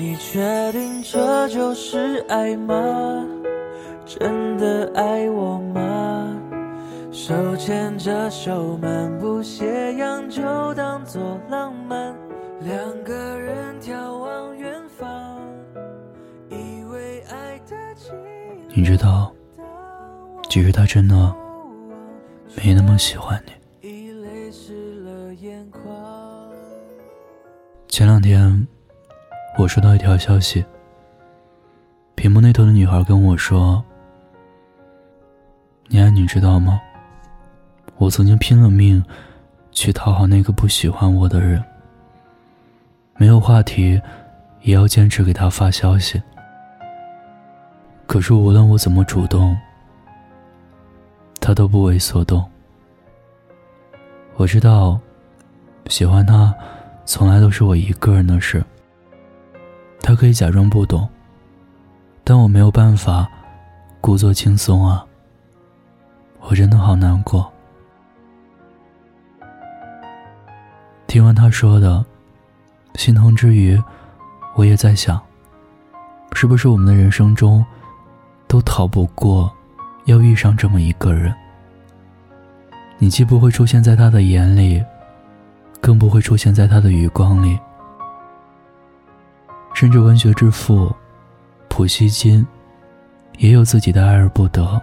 你确定这就是爱吗？真的爱我吗？手牵着手漫步斜阳，就当作浪漫。两个人眺望远方，以为爱的你知道，其实他真的没那么喜欢你。已泪湿了眼眶。前两天，我收到一条消息，屏幕那头的女孩跟我说：“你爱你知道吗？我曾经拼了命去讨好那个不喜欢我的人，没有话题也要坚持给他发消息。可是无论我怎么主动，他都不为所动。我知道，喜欢他。”从来都是我一个人的事。他可以假装不懂，但我没有办法故作轻松啊。我真的好难过。听完他说的，心疼之余，我也在想，是不是我们的人生中，都逃不过要遇上这么一个人？你既不会出现在他的眼里。更不会出现在他的余光里。甚至文学之父普希金也有自己的爱而不得。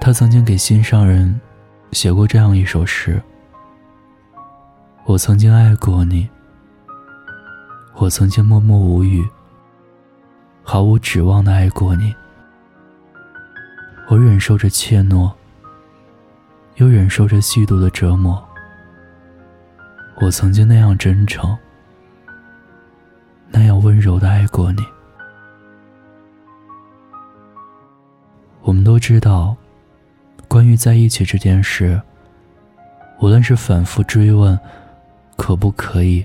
他曾经给心上人写过这样一首诗：“我曾经爱过你，我曾经默默无语，毫无指望的爱过你。我忍受着怯懦，又忍受着嫉妒的折磨。”我曾经那样真诚，那样温柔的爱过你。我们都知道，关于在一起这件事，无论是反复追问“可不可以”，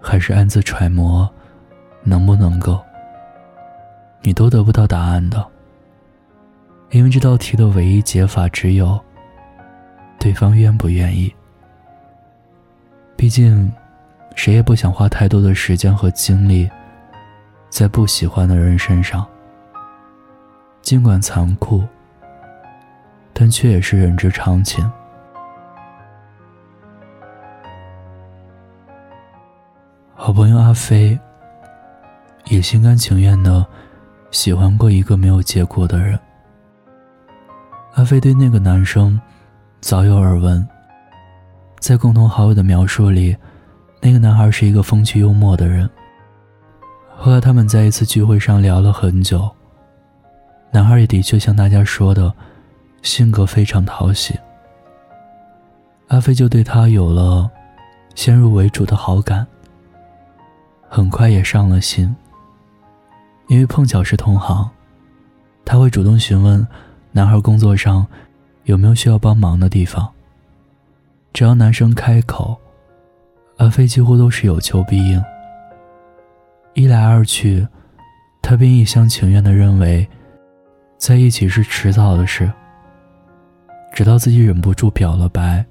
还是暗自揣摩“能不能够”，你都得不到答案的。因为这道题的唯一解法只有对方愿不愿意。毕竟，谁也不想花太多的时间和精力在不喜欢的人身上。尽管残酷，但却也是人之常情。好朋友阿飞也心甘情愿的喜欢过一个没有结果的人。阿飞对那个男生早有耳闻。在共同好友的描述里，那个男孩是一个风趣幽默的人。后来他们在一次聚会上聊了很久，男孩也的确像大家说的，性格非常讨喜。阿飞就对他有了先入为主的好感，很快也上了心。因为碰巧是同行，他会主动询问男孩工作上有没有需要帮忙的地方。只要男生开口，阿飞几乎都是有求必应。一来二去，他便一厢情愿地认为，在一起是迟早的事。直到自己忍不住表了白，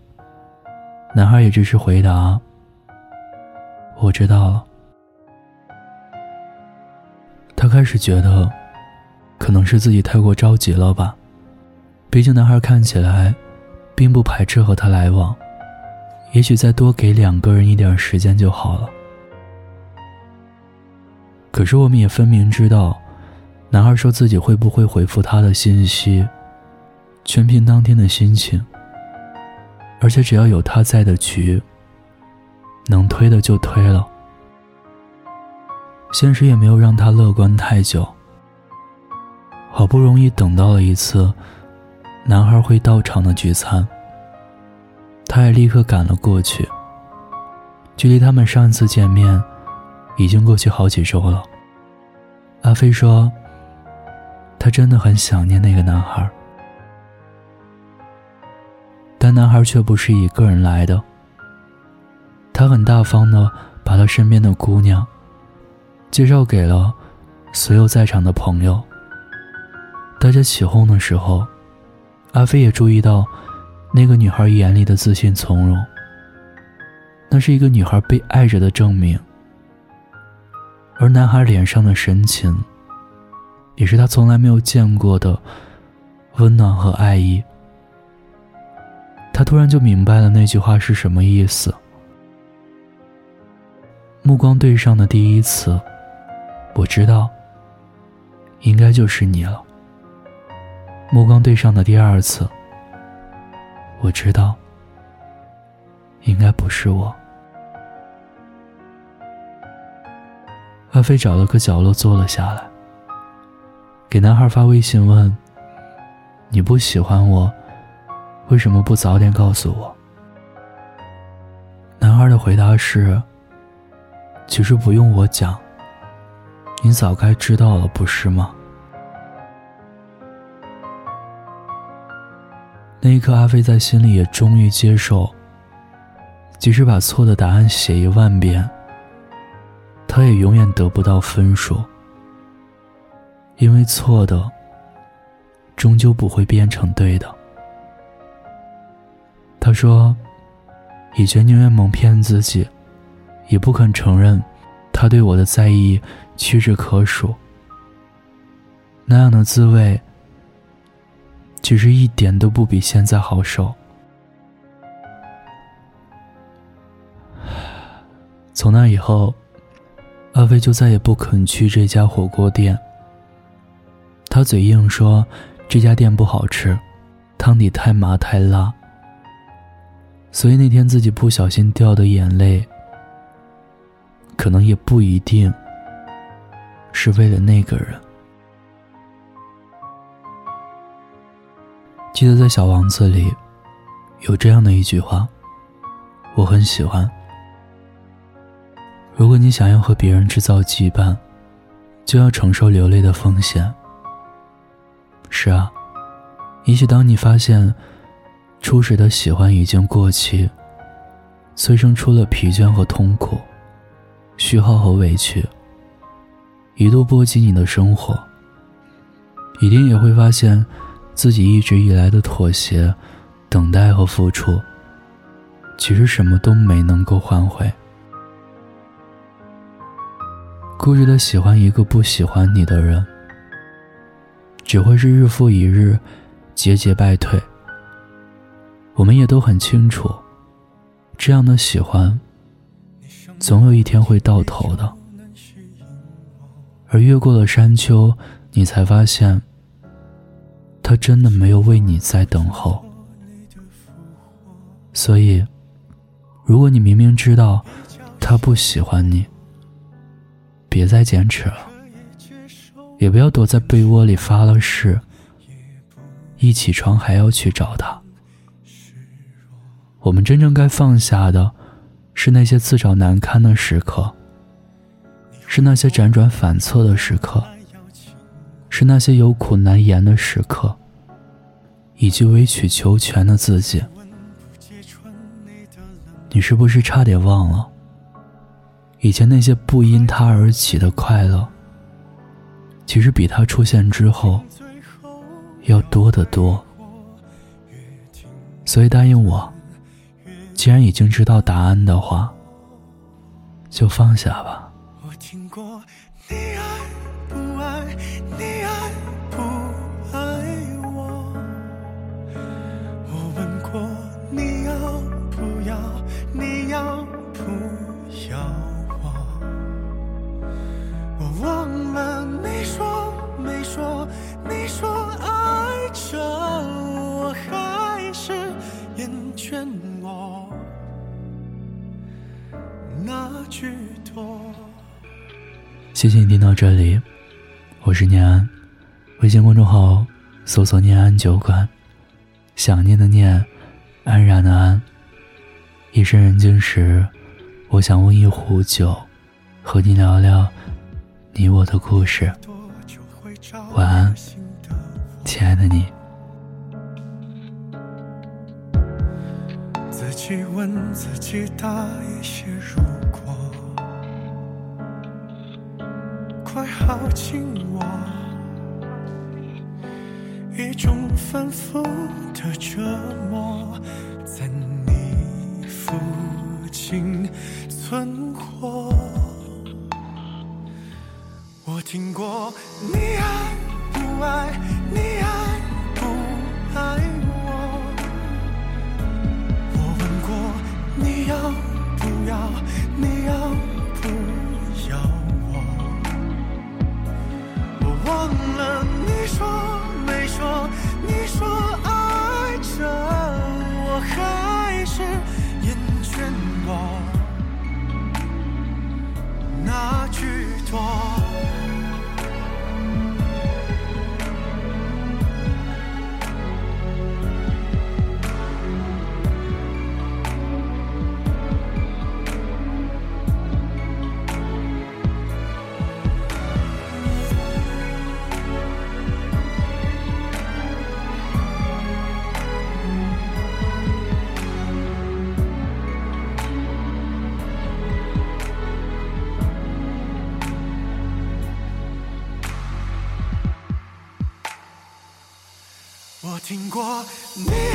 男孩也只是回答：“我知道了。”他开始觉得，可能是自己太过着急了吧。毕竟男孩看起来，并不排斥和他来往。也许再多给两个人一点时间就好了。可是我们也分明知道，男孩说自己会不会回复他的信息，全凭当天的心情。而且只要有他在的局，能推的就推了。现实也没有让他乐观太久。好不容易等到了一次，男孩会到场的聚餐。他也立刻赶了过去。距离他们上一次见面，已经过去好几周了。阿飞说：“他真的很想念那个男孩。”但男孩却不是一个人来的。他很大方的把他身边的姑娘介绍给了所有在场的朋友。大家起哄的时候，阿飞也注意到。那个女孩眼里的自信从容，那是一个女孩被爱着的证明。而男孩脸上的神情，也是他从来没有见过的温暖和爱意。他突然就明白了那句话是什么意思。目光对上的第一次，我知道，应该就是你了。目光对上的第二次，我知道，应该不是我。阿飞找了个角落坐了下来，给男孩发微信问：“你不喜欢我，为什么不早点告诉我？”男孩的回答是：“其实不用我讲，你早该知道了，不是吗？”那一刻，阿飞在心里也终于接受，即使把错的答案写一万遍。他也永远得不到分数，因为错的终究不会变成对的。他说：“以前宁愿蒙骗自己，也不肯承认他对我的在意屈指可数。那样的滋味，其实一点都不比现在好受。”从那以后。阿飞就再也不肯去这家火锅店。他嘴硬说，这家店不好吃，汤底太麻太辣。所以那天自己不小心掉的眼泪，可能也不一定是为了那个人。记得在《小王子》里，有这样的一句话，我很喜欢。如果你想要和别人制造羁绊，就要承受流泪的风险。是啊，也许当你发现初始的喜欢已经过期，催生出了疲倦和痛苦、虚耗和委屈，一度波及你的生活，一定也会发现自己一直以来的妥协、等待和付出，其实什么都没能够换回。固执的喜欢一个不喜欢你的人，只会是日复一日，节节败退。我们也都很清楚，这样的喜欢，总有一天会到头的。而越过了山丘，你才发现，他真的没有为你在等候。所以，如果你明明知道他不喜欢你，别再坚持了，也不要躲在被窝里发了誓，一起床还要去找他。我们真正该放下的，是那些自找难堪的时刻，是那些辗转反侧的时刻，是那些有苦难言的时刻，以及委曲求全的自己。你是不是差点忘了？以前那些不因他而起的快乐，其实比他出现之后要多得多。所以答应我，既然已经知道答案的话，就放下吧。我听过你爱不爱，你爱不爱我。我问过你要不要，你要不要我？我。忘了你说没说，你说爱着我，还是厌倦我那句多。谢谢你听到这里，我是念安，微信公众号搜索“念安酒馆”，想念的念，安然的安。夜深人静时，我想温一壶酒，和你聊聊。你我的故事，晚安，亲爱的你。自己问自己答一些如快靠近我，一种反复听过你。